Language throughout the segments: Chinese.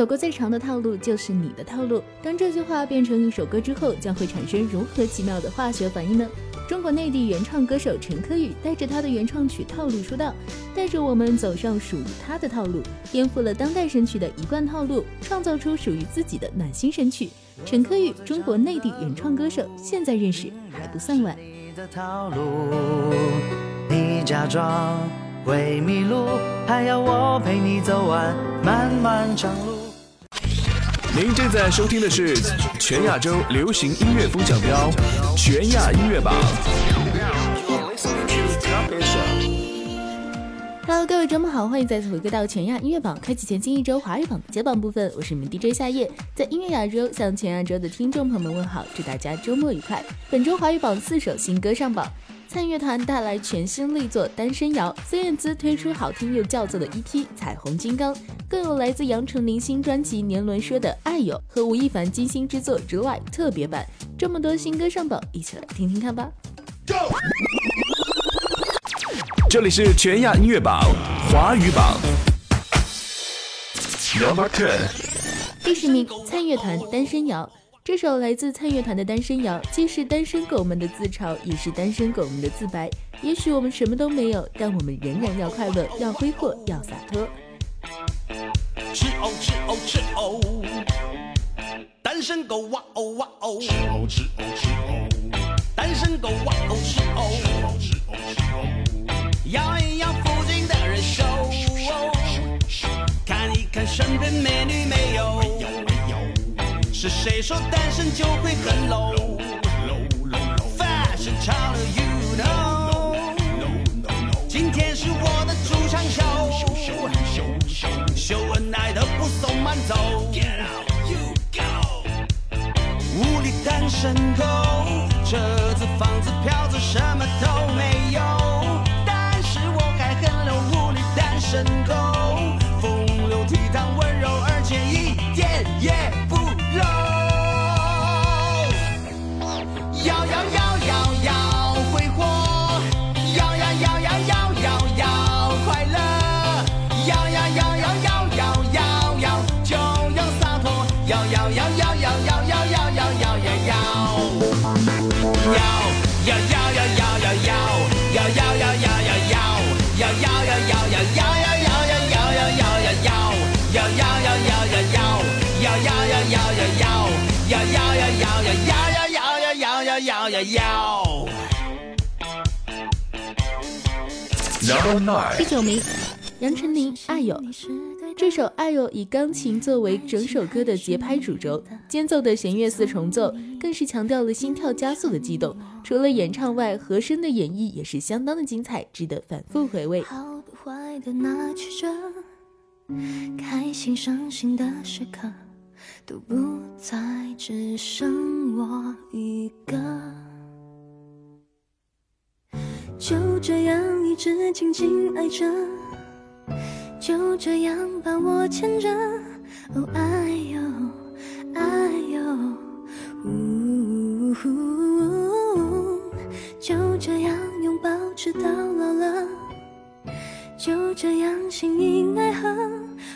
走过最长的套路就是你的套路。当这句话变成一首歌之后，将会产生如何奇妙的化学反应呢？中国内地原创歌手陈柯宇带着他的原创曲《套路》出道，带着我们走上属于他的套路，颠覆了当代神曲的一贯套路，创造出属于自己的暖心神曲。陈柯宇，中国内地原创歌手，现在认识还不算晚。你假装会迷路，还要我陪你走完漫漫长路。您正在收听的是全亚洲流行音乐风向标《全亚音乐榜》。Hello，各位周末好，欢迎再次回归到全亚音乐榜，开启全新一周华语榜的接榜部分。我是你们 DJ 夏夜，在音乐亚洲向全亚洲的听众朋友们问好，祝大家周末愉快。本周华语榜四首新歌上榜。灿乐团带来全新力作《单身摇》，孙燕姿推出好听又叫座的 EP《彩虹金刚》，更有来自杨丞琳新专辑《年轮说的爱有》和吴亦凡精心制作《之外》特别版。这么多新歌上榜，一起来听听看吧。这里是全亚音乐榜华语榜，Number Ten，第十名，灿乐团《单身摇》。这首来自灿乐团的《单身谣》，既是单身狗们的自嘲，也是单身狗们的自白。也许我们什么都没有，但我们仍然要快乐，要挥霍，要洒脱。吃哦吃哦吃哦，单身狗哇哦哇哦，吃哦吃哦吃哦，单身狗哇哦吃哦，吃哦吃哦吃哦，摇一摇附近的人手，看一看身边美女没有。是谁说单身就会很 low？Fashion 潮流第九名，杨丞琳《爱有》这首《爱有》以钢琴作为整首歌的节拍主轴，间奏的弦乐四重奏更是强调了心跳加速的激动。除了演唱外，和声的演绎也是相当的精彩，值得反复回味。好的坏的拿曲折，开心伤心的时刻都不再只剩我一个。就这样一直紧紧爱着，就这样把我牵着。哦，爱哟，爱哟，呜，就这样拥抱直到老了，就这样心应爱河。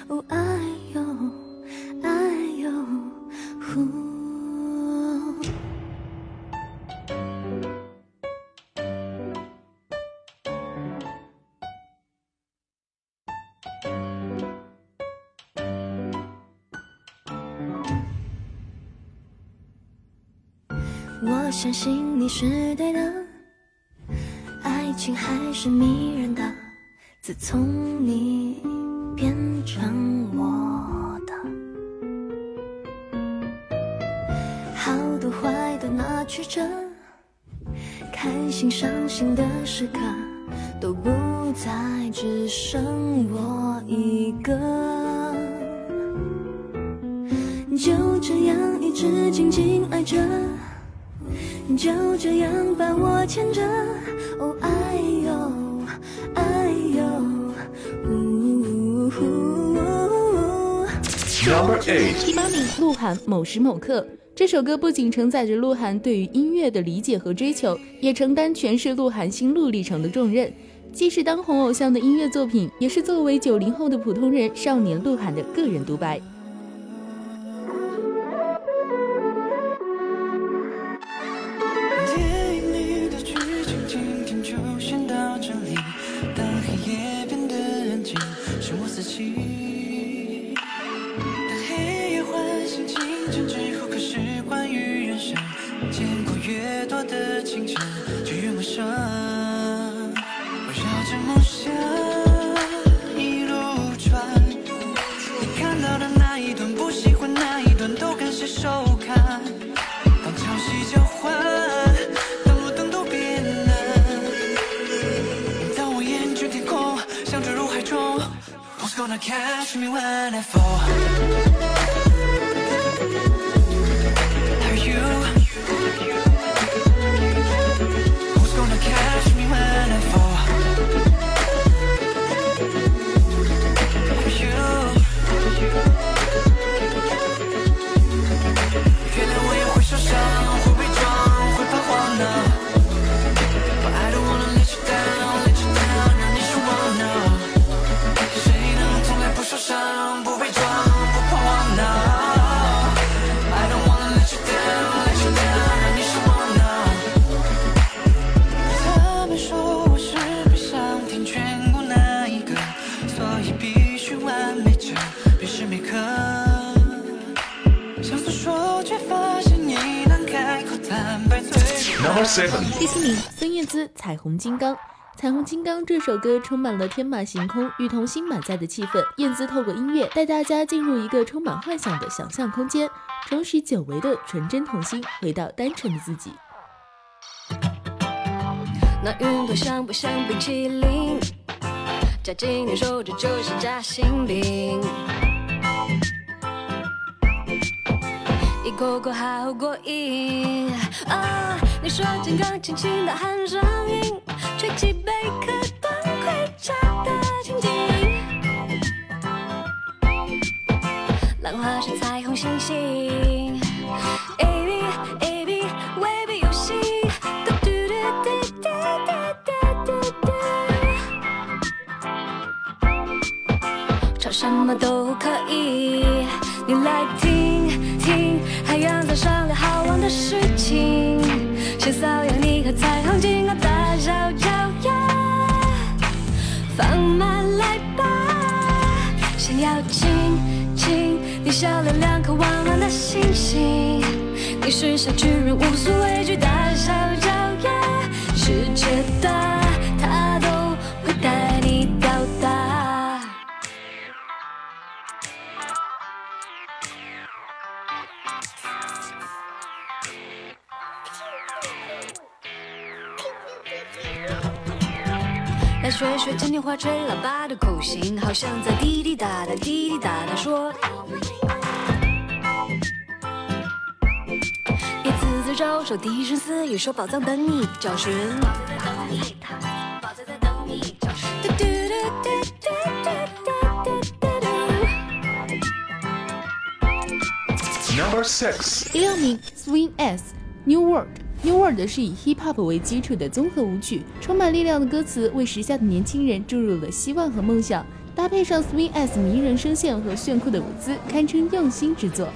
哦，爱哟，相信你是对的，爱情还是迷人的。自从你变成我的，好的坏的拿去着，开心伤心的时刻都不再只剩我一个，就这样一直紧紧爱着。就这样把我牵着，哦，哎呦，哎呦。Number eight，第八名，鹿晗《某时某刻》这首歌不仅承载着鹿晗对于音乐的理解和追求，也承担诠释鹿晗心路历程的重任。既是当红偶像的音乐作品，也是作为九零后的普通人少年鹿晗的个人独白。Gonna catch me when I fall? 第七名，孙燕姿《彩虹金刚》。《彩虹金刚》这首歌充满了天马行空与童心满载的气氛。燕姿透过音乐带大家进入一个充满幻想的想象空间，重拾久违的纯真童心，回到单纯的自己。那云朵像不像冰淇淋？夹进你手指就像夹心饼，一口口好过瘾啊！你说金刚轻轻的喊声音，吹起贝壳端盔甲的情景，浪花是彩虹星星，A B A B 未必游戏，嘟嘟嘟嘟嘟嘟嘟嘟嘟，唱什么都可以，你来听听海洋在商量好玩的事情，制造有你和彩虹金刚大小脚丫，放慢来吧，想要亲亲你笑了两颗弯弯的星星，你是小巨人，无所畏惧，大小脚丫，世界大，来学学今天话吹喇叭的口型，好像在滴滴答答滴滴答答说。一次次招手，低声私语说宝藏等你找寻。宝藏在等你找寻。嘟嘟嘟嘟嘟嘟嘟嘟嘟。Number six. 第六名，Swing S New World。New World 是以 Hip Hop 为基础的综合舞曲，充满力量的歌词为时下的年轻人注入了希望和梦想，搭配上 Swing S 迷人声线和炫酷的舞姿，堪称用心之作。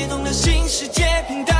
激动的心，世界平荡。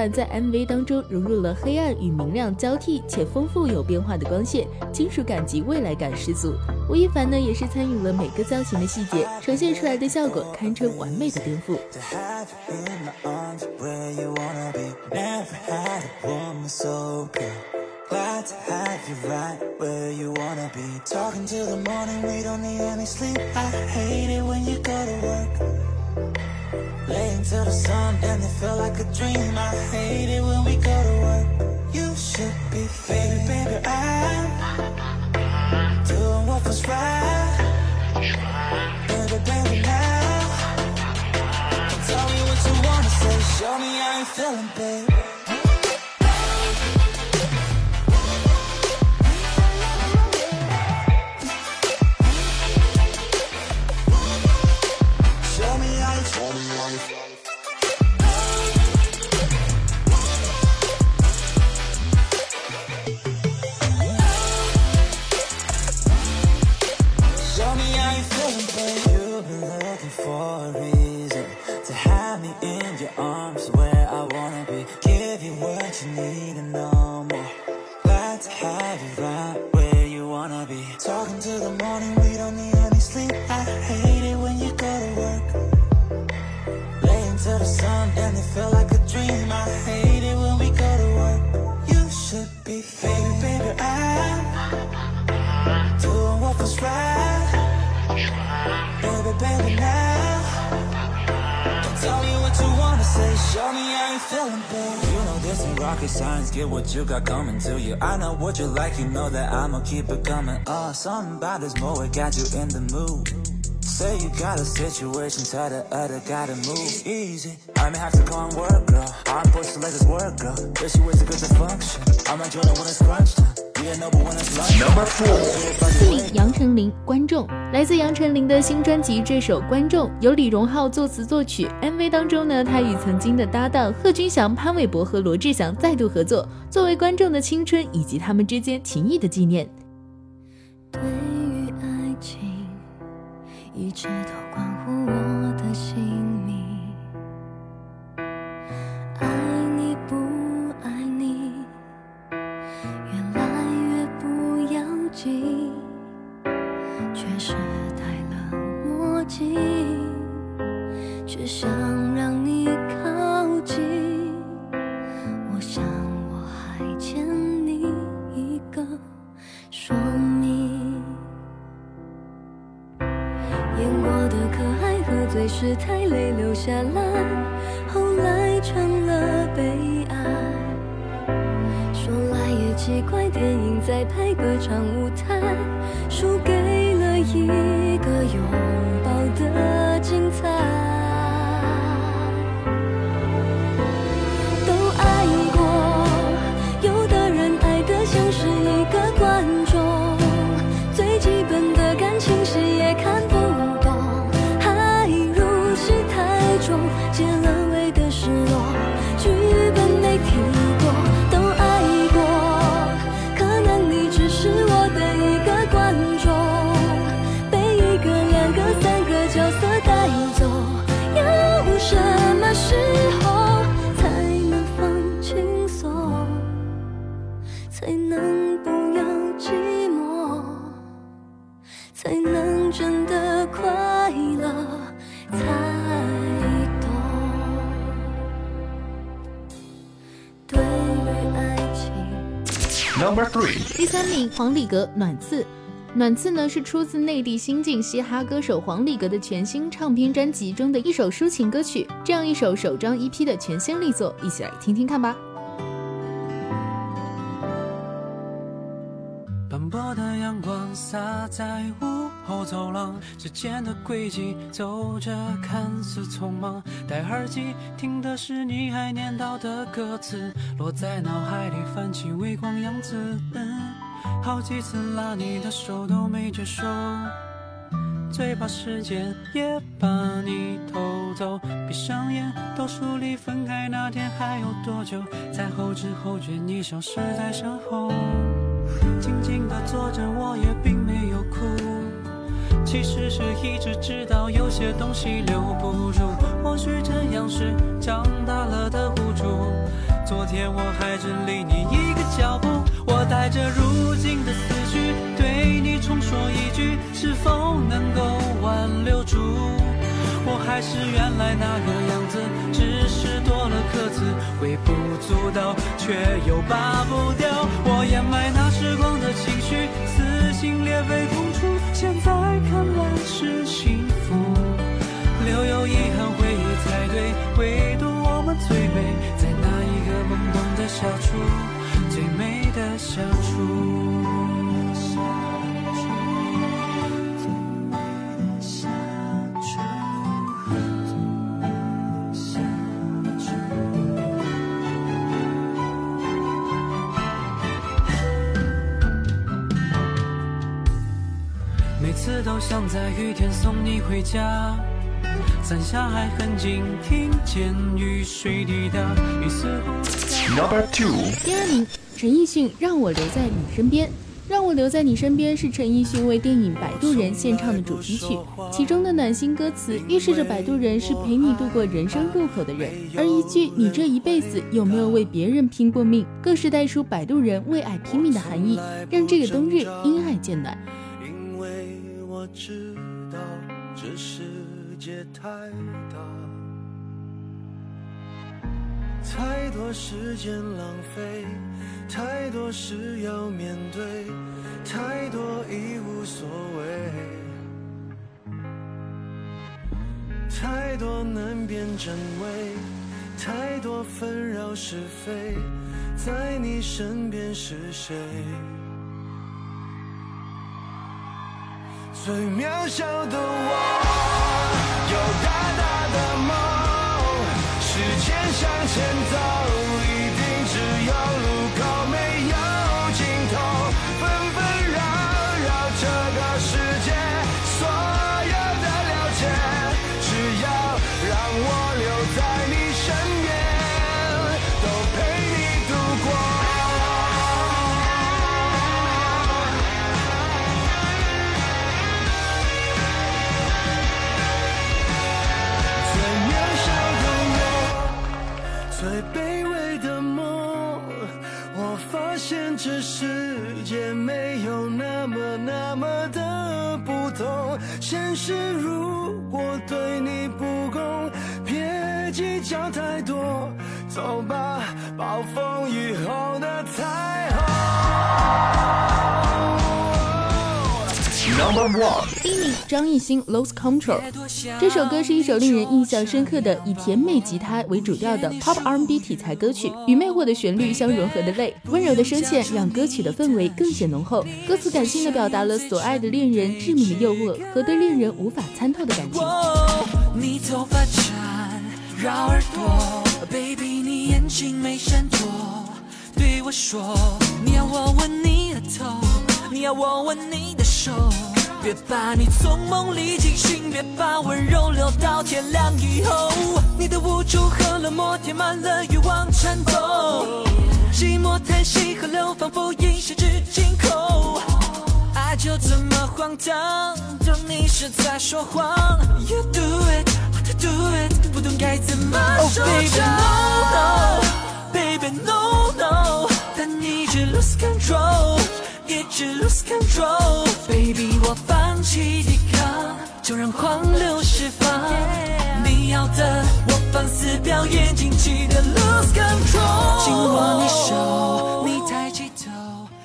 版在 MV 当中融入了黑暗与明亮交替且丰富有变化的光线，金属感及未来感十足。吴亦凡呢也是参与了每个造型的细节，呈现出来的效果堪称完美的颠覆。To have you in my arms where you wanna be. Never had a woman so. Glad to have you right where you wanna be. Talking till the morning, we don't need any sleep. I hate it when you go to work. Laying till the sun and it felt like a dream. I hate it when we go to work. You should be, baby, baby, I'm doing what was right. Baby, baby, now. Tell me what you wanna say, show me how you feeling, babe. Coming. Uh, something about this moment got you in the mood. Say you got a situation, tell the other gotta move easy. I may have to go and work, girl. I'm pushed to let this work, girl. This you is a good dysfunction. I'm enjoying it when it's crunch time. Yeah, no, but when it's lunch. Number four 四名杨丞琳，观众来自杨丞琳的新专辑，这首《观众》由李荣浩作词作曲。MV 当中呢，他与曾经的搭档贺军翔、潘玮柏和罗志祥再度合作，作为观众的青春以及他们之间情谊的纪念。对于爱情，一直都关乎我的心。黄礼格《暖次》。暖次呢是出自内地新晋嘻哈歌手黄礼格的全新唱片专辑中的一首抒情歌曲，这样一首首张 EP 的全新力作，一起来听听看吧。斑驳的阳光洒在午后走廊，之间的轨迹走着看似匆忙。戴耳机听的是你还念叨的歌词，落在脑海里泛起微光样子。嗯，好几次拉你的手都没接受。最怕时间也把你偷走，闭上眼倒数离分开那天还有多久？在后知后觉你消失在身后，静静的坐着我也并没有哭，其实是一直知道有些东西留不住，或许这样是长大了的无助。昨天我还只离你一个脚步，我带着如今的思绪对你重说一句，是否能够挽留住？我还是原来那个样子，只是多了颗字，微不足道，却又拔不掉。我掩埋那时光的情绪，撕心裂肺痛楚，现在看来是幸福。留有遗憾回忆才对，唯独小处，最美的相每次都想在雨天送你回家，伞下还很近，听见雨水滴答，雨似乎在 Number two，第二名，陈奕迅《让我留在你身边》。让我留在你身边是陈奕迅为电影《摆渡人》献唱的主题曲，其中的暖心歌词预示着摆渡人是陪你度过人生路口的人，而一句“你这一辈子有没有为别人拼过命”，更是带出摆渡人为爱拼命的含义，让这个冬日因爱渐暖。因为我知道这世界太大，太多时间浪费，太多事要面对，太多已无所谓，太多难辨真伪，太多纷扰是非，在你身边是谁？最渺小的我，有大大的梦，时间向前走，如果对你不公，别计较太多。走吧，暴风雨后的彩虹。Number one，第一名，张艺兴《Lose Control》。这首歌是一首令人印象深刻的以甜美吉他为主调的 Pop R&B 题材歌曲，与魅惑的旋律相融合的泪，温柔的声线让歌曲的氛围更显浓厚。歌词感性的表达了所爱的恋人致命的诱惑和对恋人无法参透的感情。哦，你头发缠绕耳朵，baby，你眼睛没闪躲，对我说，你要我吻你的头，你要我吻你的手，别把你从梦里惊醒，别把温柔留到天亮以后，你的无助和冷漠填满了欲望颤抖，寂寞叹息河流仿佛一时至尽口。爱就这么荒唐，对你是在说谎。You do it, I do it，不懂该怎么收场。Baby no no, baby, no, no，但你却 lose control，一直 lose control。Baby 我放弃抵抗，就让狂流释放。你要的我放肆表演，尽情的 lose control。紧握你手，你。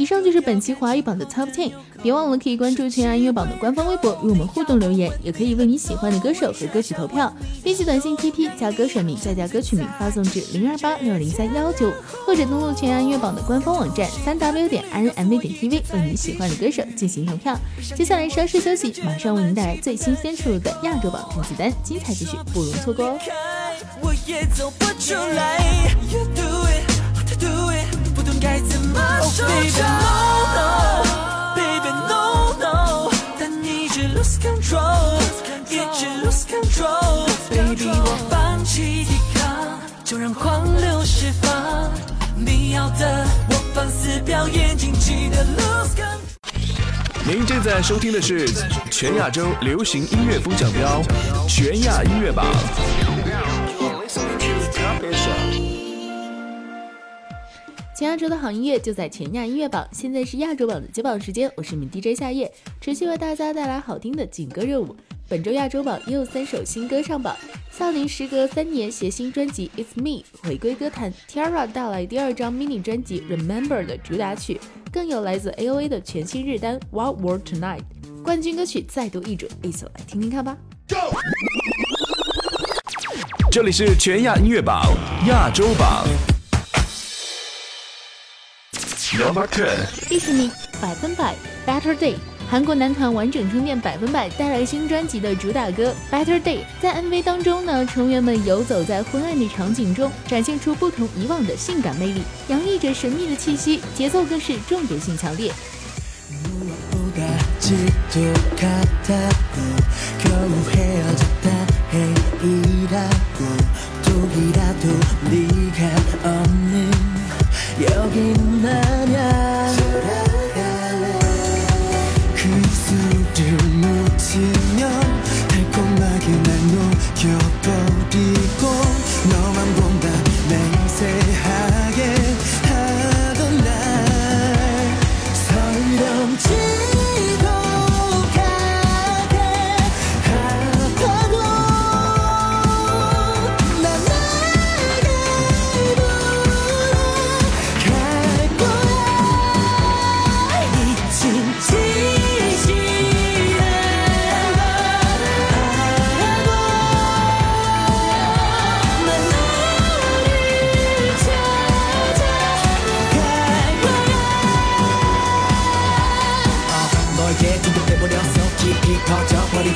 以上就是本期华语榜的 Top Ten，别忘了可以关注全安音乐榜的官方微博与我们互动留言，也可以为你喜欢的歌手和歌曲投票。编辑短信 TP 加歌手名再加歌曲名发送至零二八六零三幺九，或者登录全安音乐榜的官方网站三 w 点 rmv 点 tv 为你喜欢的歌手进行投票。接下来稍事休息，马上为您带来最新鲜出炉的亚洲榜成绩单，精彩继续，不容错过哦。我也走不出来。该怎么收场。Baby no no，但你一直 lose control，一直 lose control。Baby 我放弃抵抗，就让狂流释放。你要的我放肆表演，lose control。您正在收听的是全亚洲流行音乐风向标全亚音乐榜。全亚洲的好音乐就在全亚音乐榜，现在是亚洲榜的接榜时间，我是你们 DJ 夏夜，持续为大家带来好听的劲歌热舞。本周亚洲榜也有三首新歌上榜，少林时隔三年携新专辑《It's Me》回归歌坛，Tiara 带来第二张 mini 专辑《Remember》的主打曲，更有来自 A.O.A 的全新日单《Wild World Tonight》冠军歌曲再度易主，一起来听听看吧。这里是全亚音乐榜亚洲榜。Number Ten，第十名，百分百 Better Day。韩国男团完整充电百分百带来新专辑的主打歌《Better Day》。在 MV 当中呢，成员们游走在昏暗的场景中，展现出不同以往的性感魅力，洋溢着神秘的气息，节奏更是重点性强烈。 여기는 아냐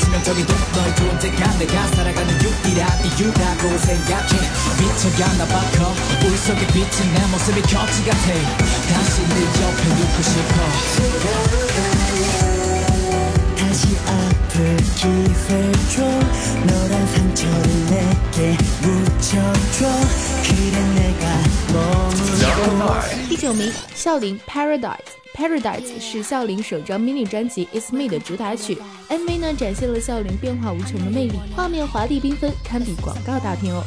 치명적인 독 너의 존재가 내가 살아가는 유일한 이유라고 생각해. 미쳐가나봐 거울 속에 비친 내 모습이 거지 같아 다시 네 옆에 눕고 싶어 기회 줘 너란 상처를 내게 묻혀줘 그래 내가 머물러 第九名，笑林 Paradise。Paradise 是笑林首张 mini 专辑《It's Me》的主打曲。MV 呢展现了笑林变化无穷的魅力，画面华丽缤纷，堪比广告大片哦。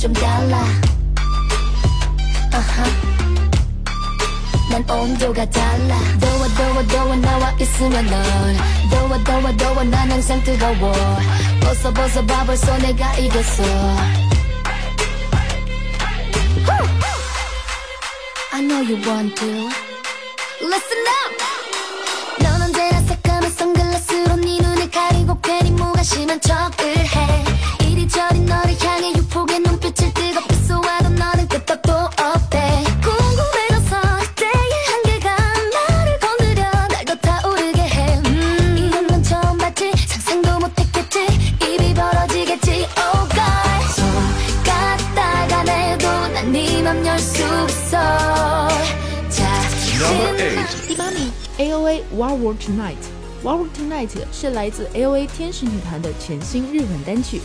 좀 달라 uh-huh. 난 온도가 달라 더워 더워 더워 나와 있으면 넌 더워 더워 더워 난 항상 뜨거워 벗어 벗어 봐 벌써 내가 이겼어 Woo! I know you want to Listen up Tonight》。《Warrior Tonight 是来自 L.A. 天使女团的全新日文单曲。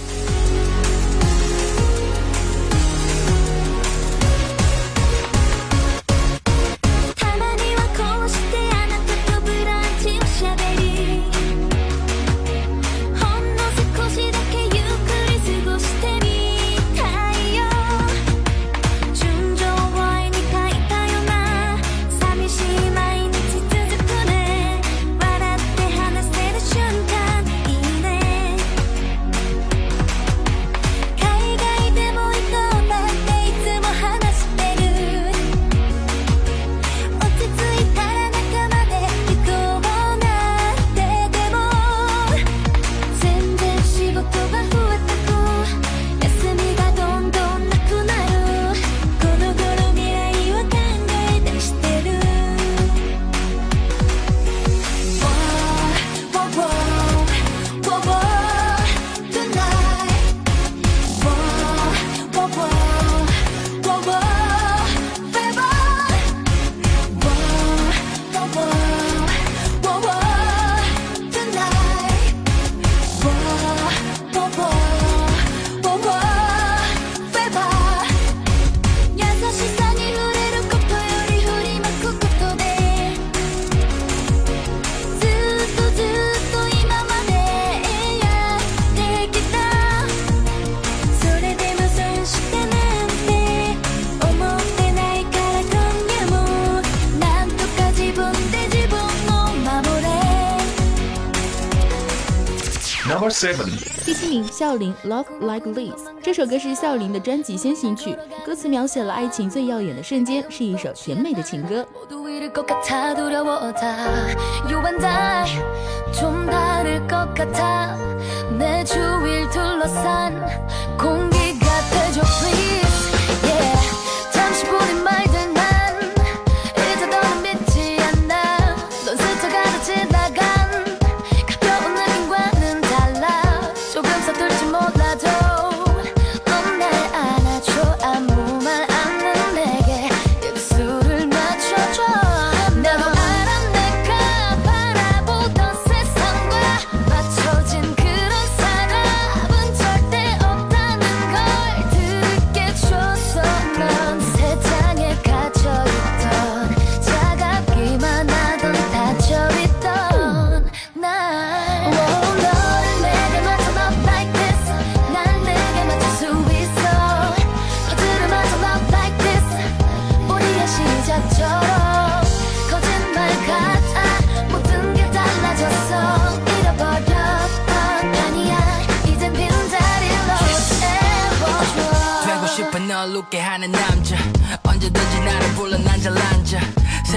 Number seven，第七名，笑琳《Love Like This》这首歌是笑琳的专辑先行曲，歌词描写了爱情最耀眼的瞬间，是一首甜美的情歌。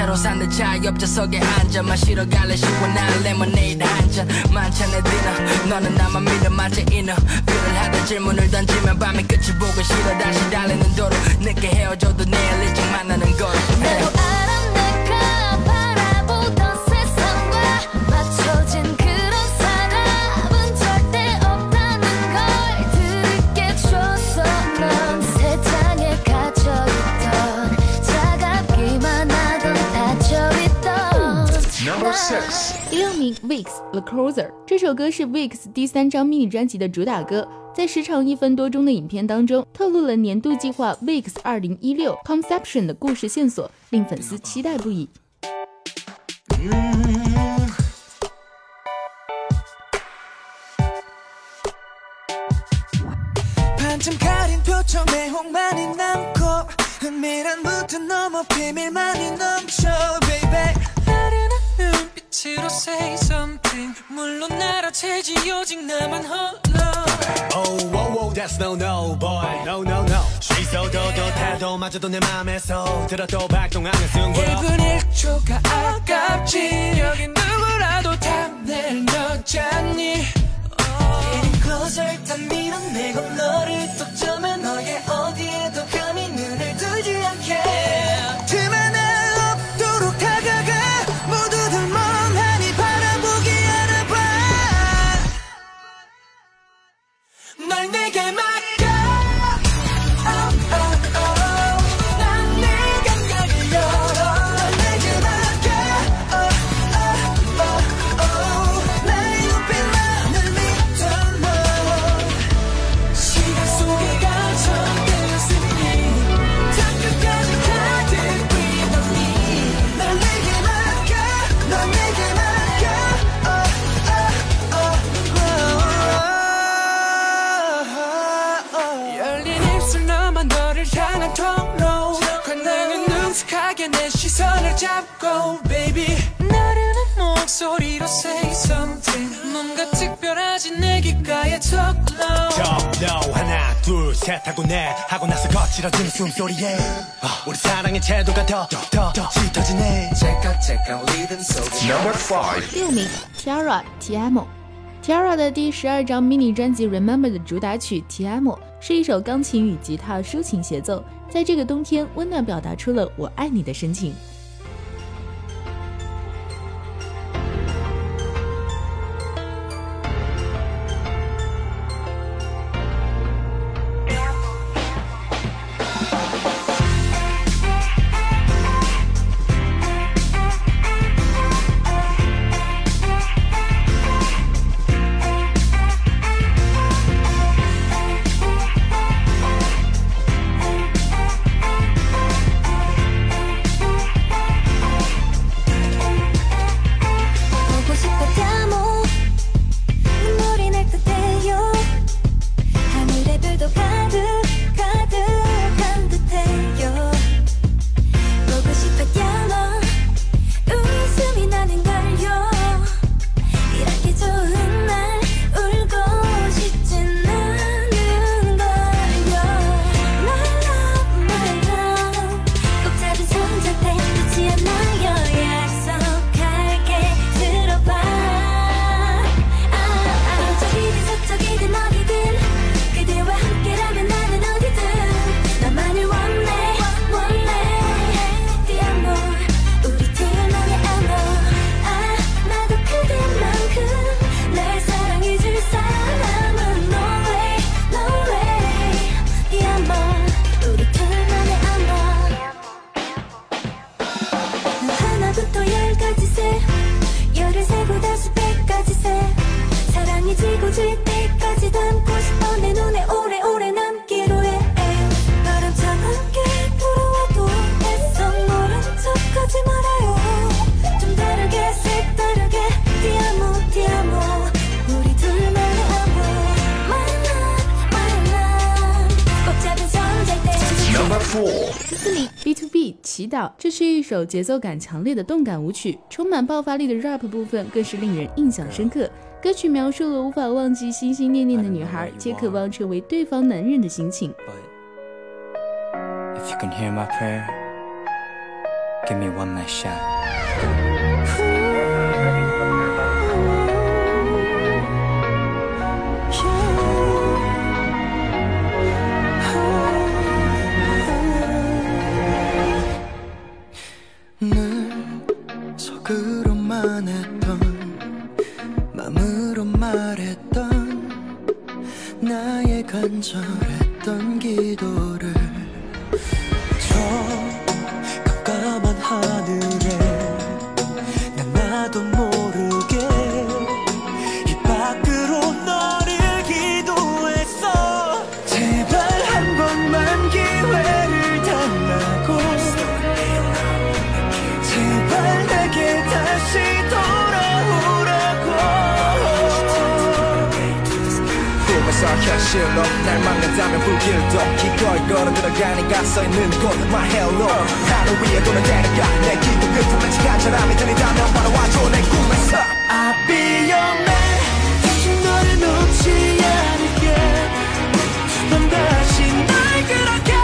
새로 산내 차 옆좌석에 앉아. 마시러 갈래 시원한 레모네이드 한잔 만찬에 디너 너는 나만 믿어. 맞아 이너 뷰를 하다 질문을 던지면 밤이 끝을 보고 싫어 다시 The Closer 这首歌是 Vix 第三张迷你专辑的主打歌，在时长一分多钟的影片当中，透露了年度计划 Vix 二零一六 Conception 的故事线索，令粉丝期待不已。 눈빛으로 say something 물론 알아채지 오직 나만 홀로 Oh, whoa, whoa, that's no, no, boy. No, no, no. 씻어도 태도 마저도 내 맘에서 들어도 발동하는 순간. 1분 1초가 아깝지 여기 누구라도 탐낼 여자니 Getting closer 다 밀어내고 너를 또 점에 너의 어디에도 감히 눈을 뜨지 않게 널내 특별하지 내 귓가에 톡 low 너 하나 둘셋 하고 넷 하고 나서 거칠어지는 숨소리에 아, 우리 사랑의 태도가 더더 더 짙어지네 찰칵찰칵 리듬 속에 Number five，六名，Tiara Ti Amo。Tiara 的第十二张 mini 专辑《Remember》的主打曲《Ti Amo》是一首钢琴与吉他抒情协奏，在这个冬天温暖表达出了我爱你的深情。 首节奏感强烈的动感舞曲，充满爆发力的 rap 部分更是令人印象深刻。歌曲描述了无法忘记心心念念的女孩，皆渴望成为对方男人的心情。If you can hear my prayer, give me one last shot. 看着。 실로 날 만난다면 불길도 기꺼이 걸어 들어가니까 써있는 곳. My hell no 하늘 위에 도는 대니까 내 기도 맺힌 사람이 들리다면 바라와줘 내 꿈에서 I'll be your man. 다시 너를 놓지 않을게. 넌 다시 날 그렇게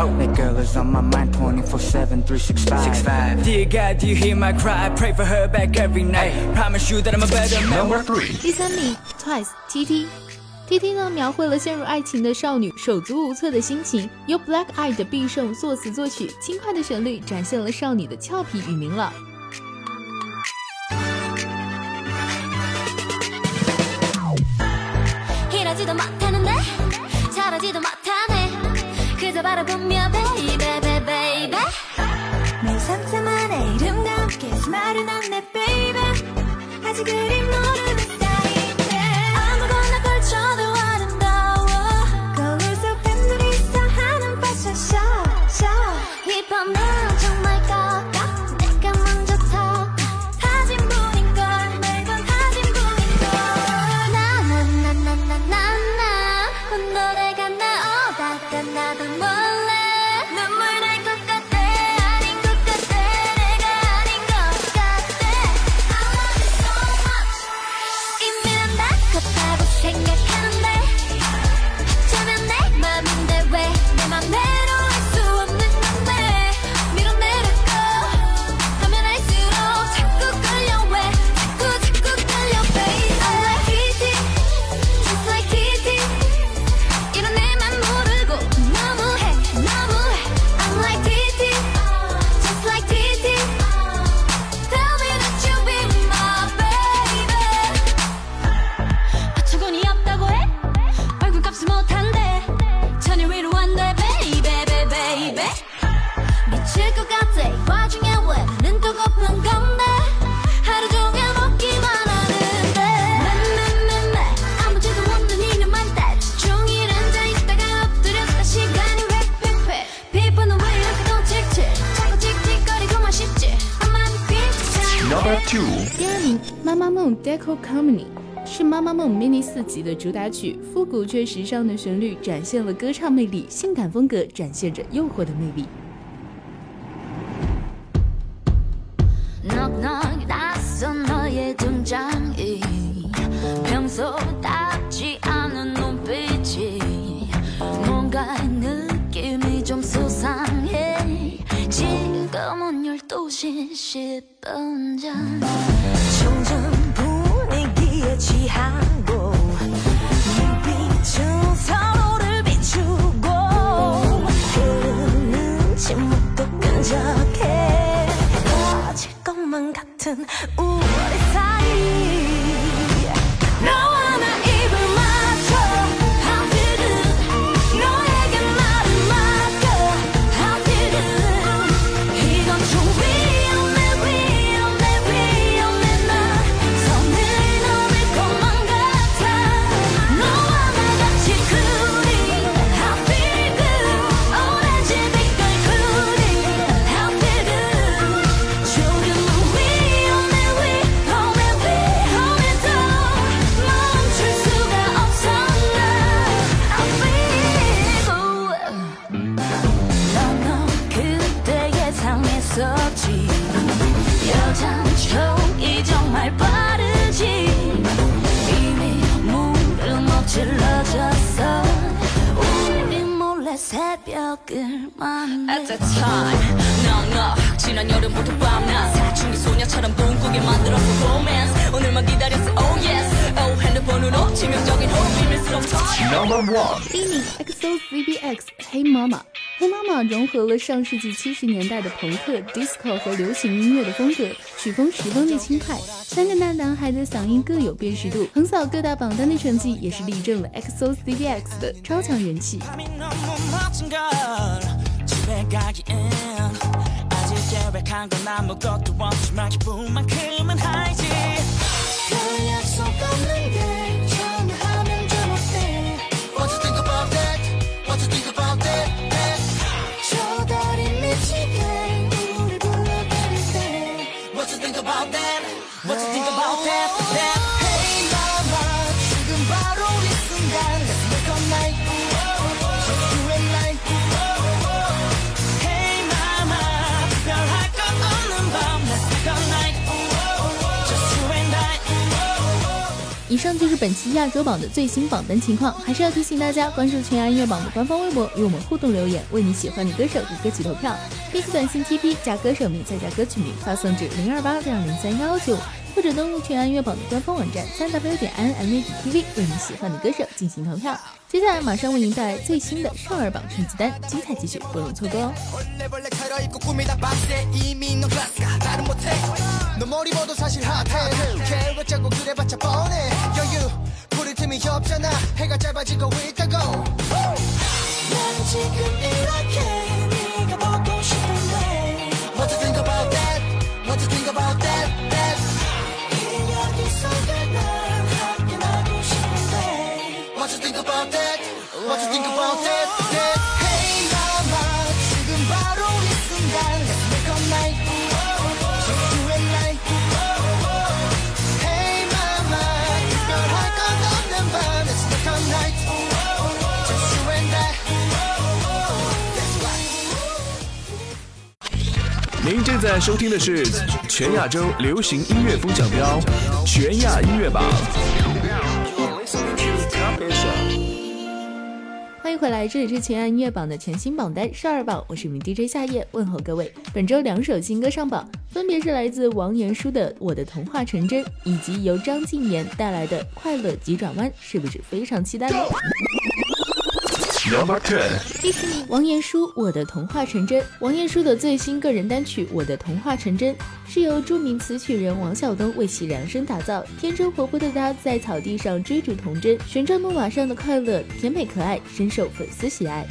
That girl is on my mind 24 7, 365. Dear God, do you hear my cry? I pray for her back every night. Promise you that I'm a better man. Number three. 第三名，Twice T T。T T 呢，描绘了陷入爱情的少女手足无措的心情，由 Black Eye 的必胜作词作曲，轻快的旋律展现了少女的俏皮与明朗。 아직 그리 모르는 can Deco Company》是《妈妈梦》mini 四集的主打曲，复古却时尚的旋律展现了歌唱魅力，性感风格展现着诱惑的魅力。 넉넉 낯선 너의 등장이 평소답지 않은 눈빛이 뭔가 느낌이 좀 수상해 지금은 12시 10분 전 점점 분 위기에 취하고 눈빛은 서로를 비추고 흐르는 침묵도 끈적해 터질 것만 같은 사 世纪七十年代的朋克、disco 和流行音乐的风格，曲风十分的轻快。三个大男孩的嗓音各有辨识度，横扫各大榜单的成绩也是例证了 XO CBX 的超强人气。以上就是本期亚洲榜的最新榜单情况，还是要提醒大家关注全亚音乐榜的官方微博，与我们互动留言，为你喜欢的歌手和歌曲投票。编辑短信 TP 加歌手名再加歌曲名发送至零二八六二零三幺九，或者登录全安乐榜的官方网站三 w 点 i n m a 点 tv 为你喜欢的歌手进行投票。接下来马上为您带来最新的少儿榜成绩单，精彩继续，不容错过哦。What you think about that? that? Hey mama 지금 바로 이 순간 Let's make a night Just you and I Hey mama 별할 것 없는 밤 Let's make a night Just you and I That's right 您正在收听的是全亚洲流行音乐风奖标全亚音乐榜。 回来，这里是全爱音乐榜的全新榜单十二榜，我是你们 DJ 夏夜，问候各位。本周两首新歌上榜，分别是来自王源舒的《我的童话成真》，以及由张敬言带来的《快乐急转弯》，是不是非常期待呢？Number ten，第十名，王彦舒《我的童话成真》。王彦舒的最新个人单曲《我的童话成真》是由著名词曲人王晓东为其量身打造。天真活泼的他在草地上追逐童真，旋转木马上的快乐，甜美可爱，深受粉丝喜爱。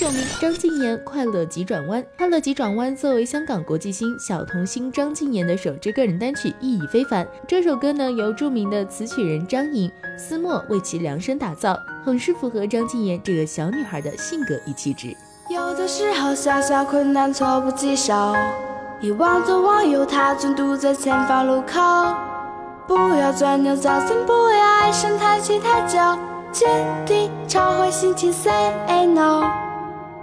九名，张敬言《快乐急转弯》。《快乐急转弯》作为香港国际星小童星张敬言的首支个人单曲，意义非凡。这首歌呢，由著名的词曲人张颖、思墨为其量身打造，很是符合张敬言这个小女孩的性格与气质。有的时候小小困难措不及手，一往左往右，他正堵在前方路口。不要钻牛角尖，不要唉声叹气太久，坚定超坏心情，say no。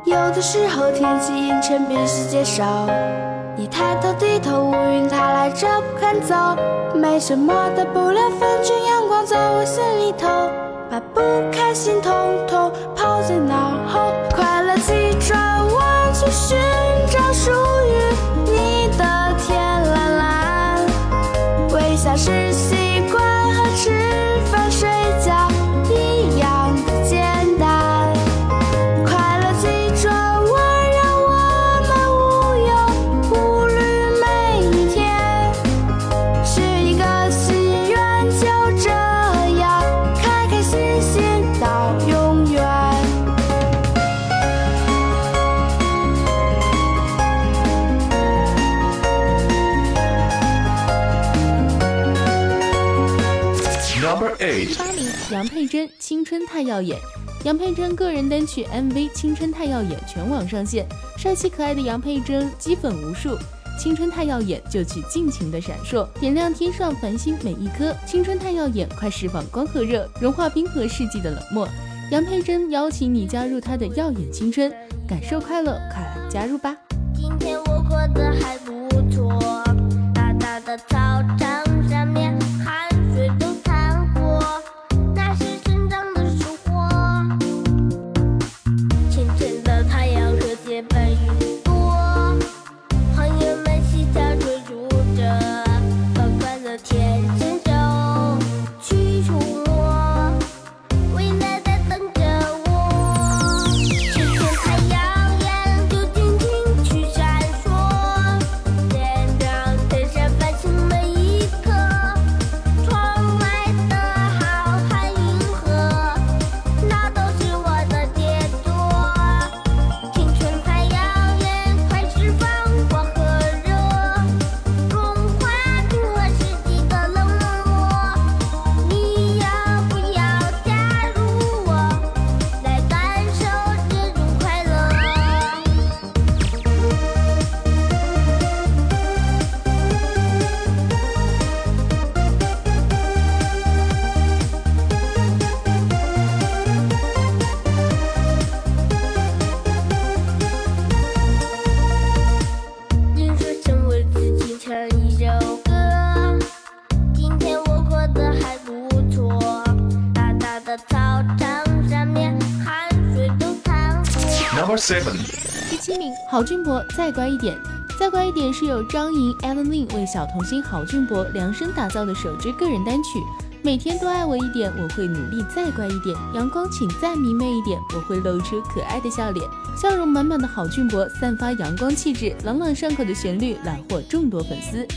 有的时候天气阴沉比世界少，你抬头低头乌云它来着不肯走，没什么大不了，反正阳光在我心里头，把不开心统统抛在脑后，快乐起转弯去寻找属于杨佩珍《青春太耀眼》。杨佩珍个人单曲 MV《青春太耀眼》全网上线，帅气可爱的杨佩珍激粉无数。青春太耀眼，就去尽情的闪烁，点亮天上繁星每一颗。青春太耀眼，快释放光和热，融化冰河世纪的冷漠。杨佩珍邀请你加入她的耀眼青春，感受快乐，快来加入吧！今天我过得还不错，大大的操场第七名，郝俊博再乖一点。再乖一点是由张莹、Alan Lin 为小童星郝俊博量身打造的首支个人单曲。每天多爱我一点，我会努力再乖一点。阳光请再明媚一点，我会露出可爱的笑脸。笑容满满的郝俊博散发阳光气质，朗朗上口的旋律揽获众多粉丝。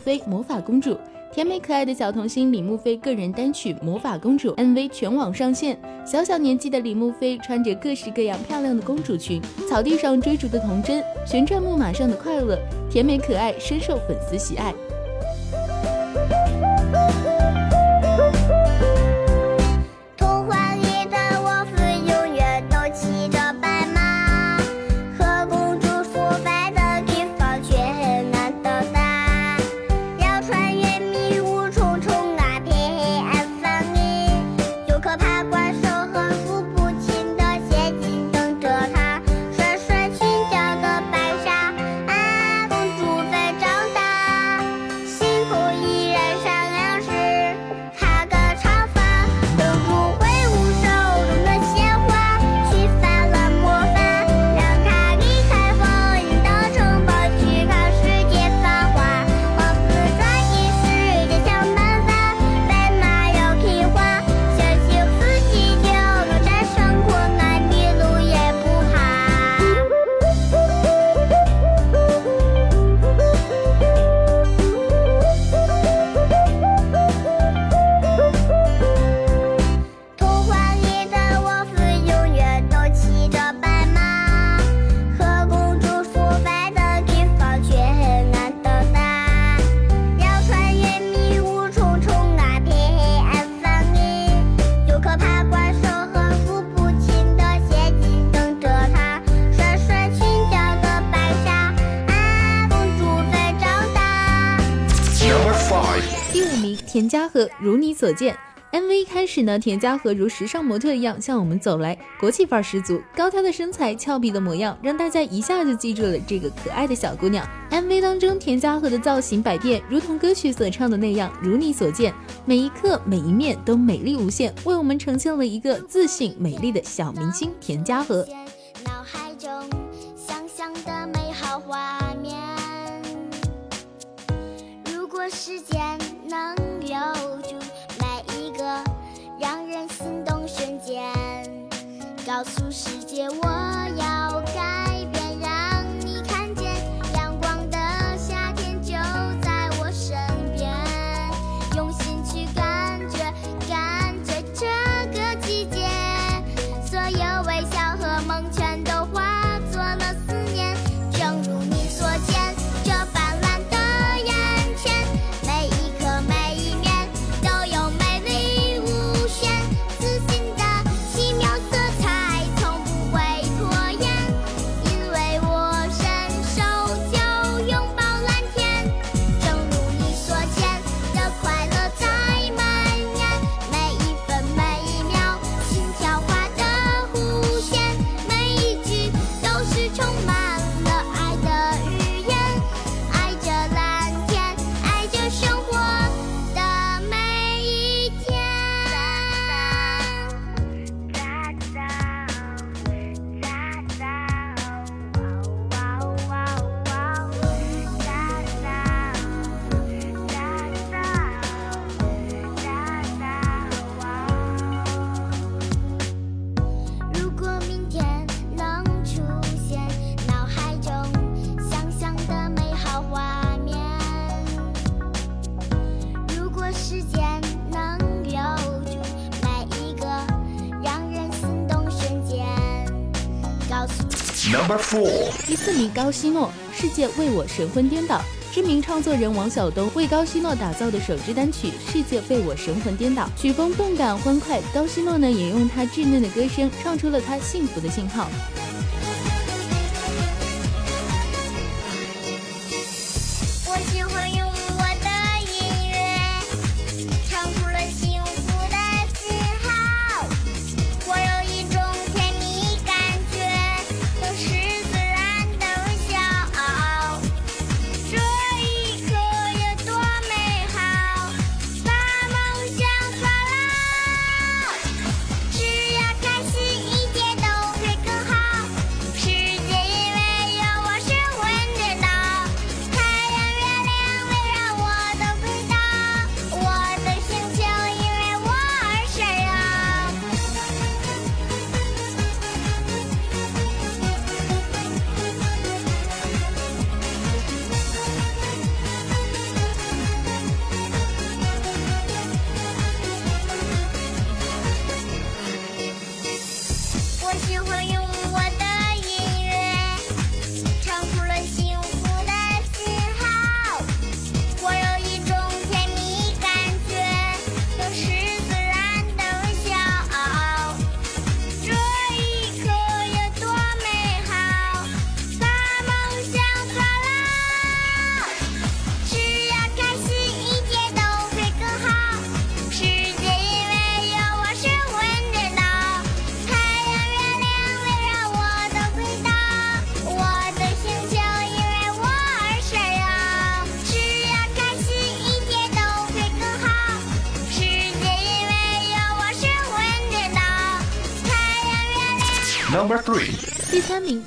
菲《魔法公主》。甜美可爱的小童星李慕菲个人单曲《魔法公主》MV 全网上线。小小年纪的李慕菲穿着各式各样漂亮的公主裙，草地上追逐的童真，旋转木马上的快乐，甜美可爱，深受粉丝喜爱。所见。MV 一开始呢，田家禾如时尚模特一样向我们走来，国际范儿十足，高挑的身材，俏皮的模样，让大家一下就记住了这个可爱的小姑娘。MV 当中，田家禾的造型百变，如同歌曲所唱的那样，如你所见，每一刻每一面都美丽无限，为我们呈现了一个自信美丽的小明星田家禾。脑海中想象的美好画面。如果时间让人心动瞬间，告诉世界我 four，第四名高希诺，世界为我神魂颠倒。知名创作人王晓东为高希诺打造的首支单曲《世界被我神魂颠倒》，曲风动感欢快。高希诺呢，也用她稚嫩的歌声唱出了她幸福的信号。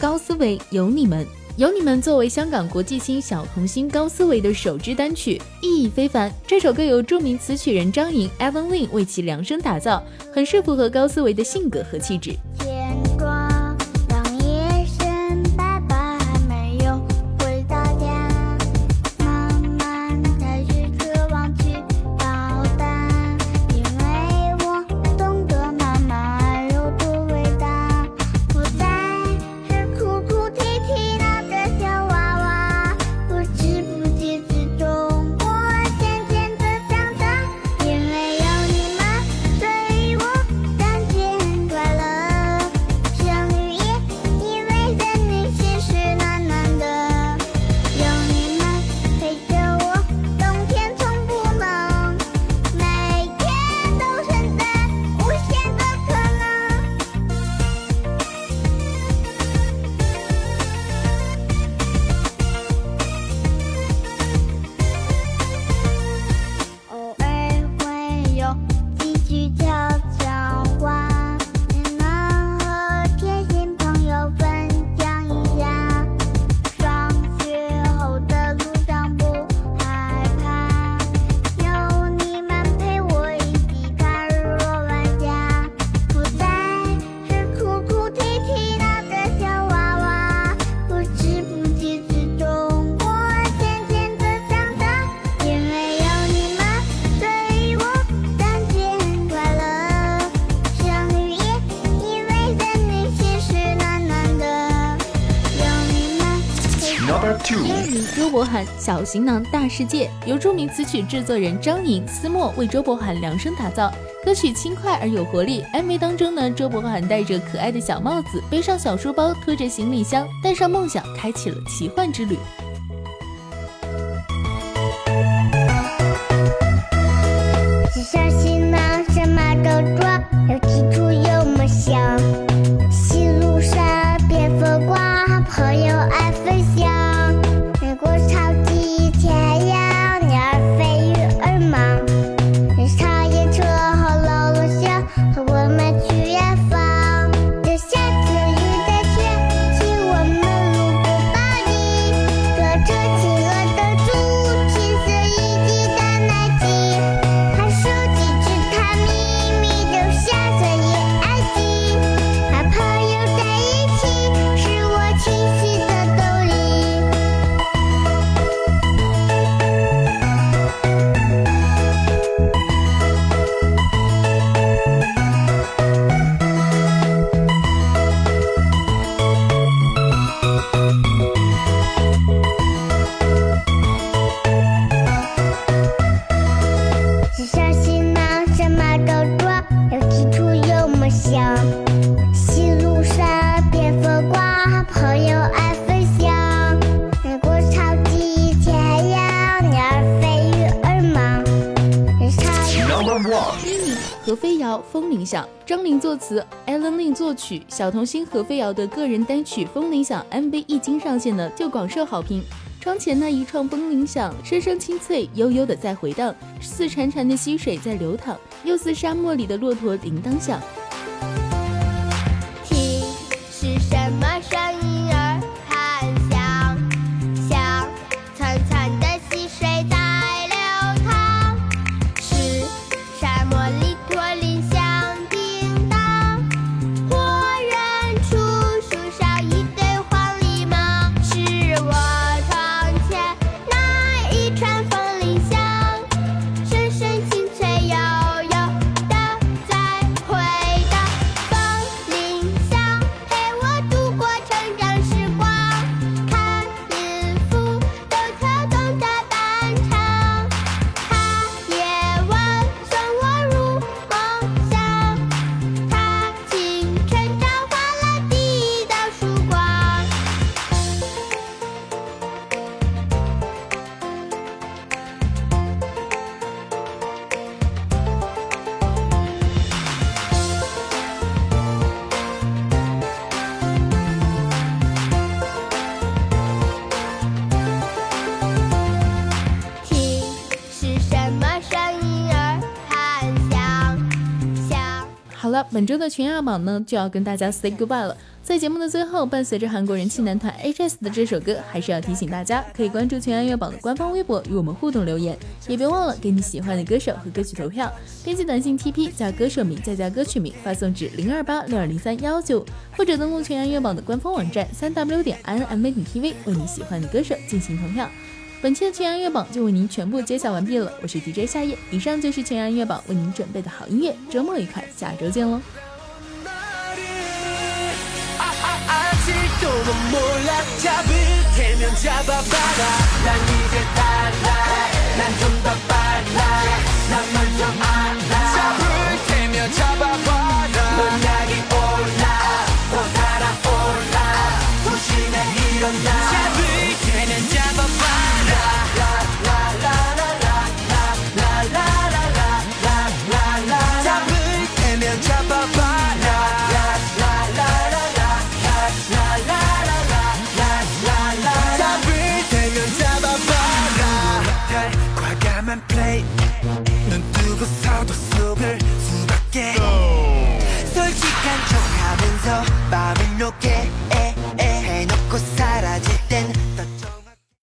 高思维有你们。有你们作为香港国际星小童星高思维的首支单曲，意义非凡。这首歌由著名词曲人张莹 Evan Lin 为其量身打造，很是符合高思维的性格和气质。小行囊大世界》由著名词曲制作人张宁、思墨为周柏涵量身打造，歌曲轻快而有活力。MV 当中呢，周柏涵戴着可爱的小帽子，背上小书包，拖着行李箱，带上梦想，开启了奇幻之旅。》，作词，Alan Lin 作曲，小童星何飞瑶的个人单曲《风铃响》MV 一经上线呢，就广受好评。窗前那一串风铃响，声声清脆，悠悠的在回荡，似潺潺的溪水在流淌，又似沙漠里的骆驼铃铛响。听是什么声音本周的全亚榜呢就要跟大家 say goodbye 了。在节目的最后，伴随着韩国人气男团 H.S 的这首歌，还是要提醒大家，可以关注全亚乐榜的官方微博与我们互动留言，也别忘了给你喜欢的歌手和歌曲投票。编辑短信 TP 加歌手名再加歌曲名发送至零二八六二零三幺九，或者登录全亚乐榜的官方网站三 w 点 i n m a 点 tv 为你喜欢的歌手进行投票。本期的全羊乐榜就为您全部揭晓完毕了，我是 DJ 夏夜，以上就是全羊乐榜为您准备的好音乐，周末愉快，下周见喽。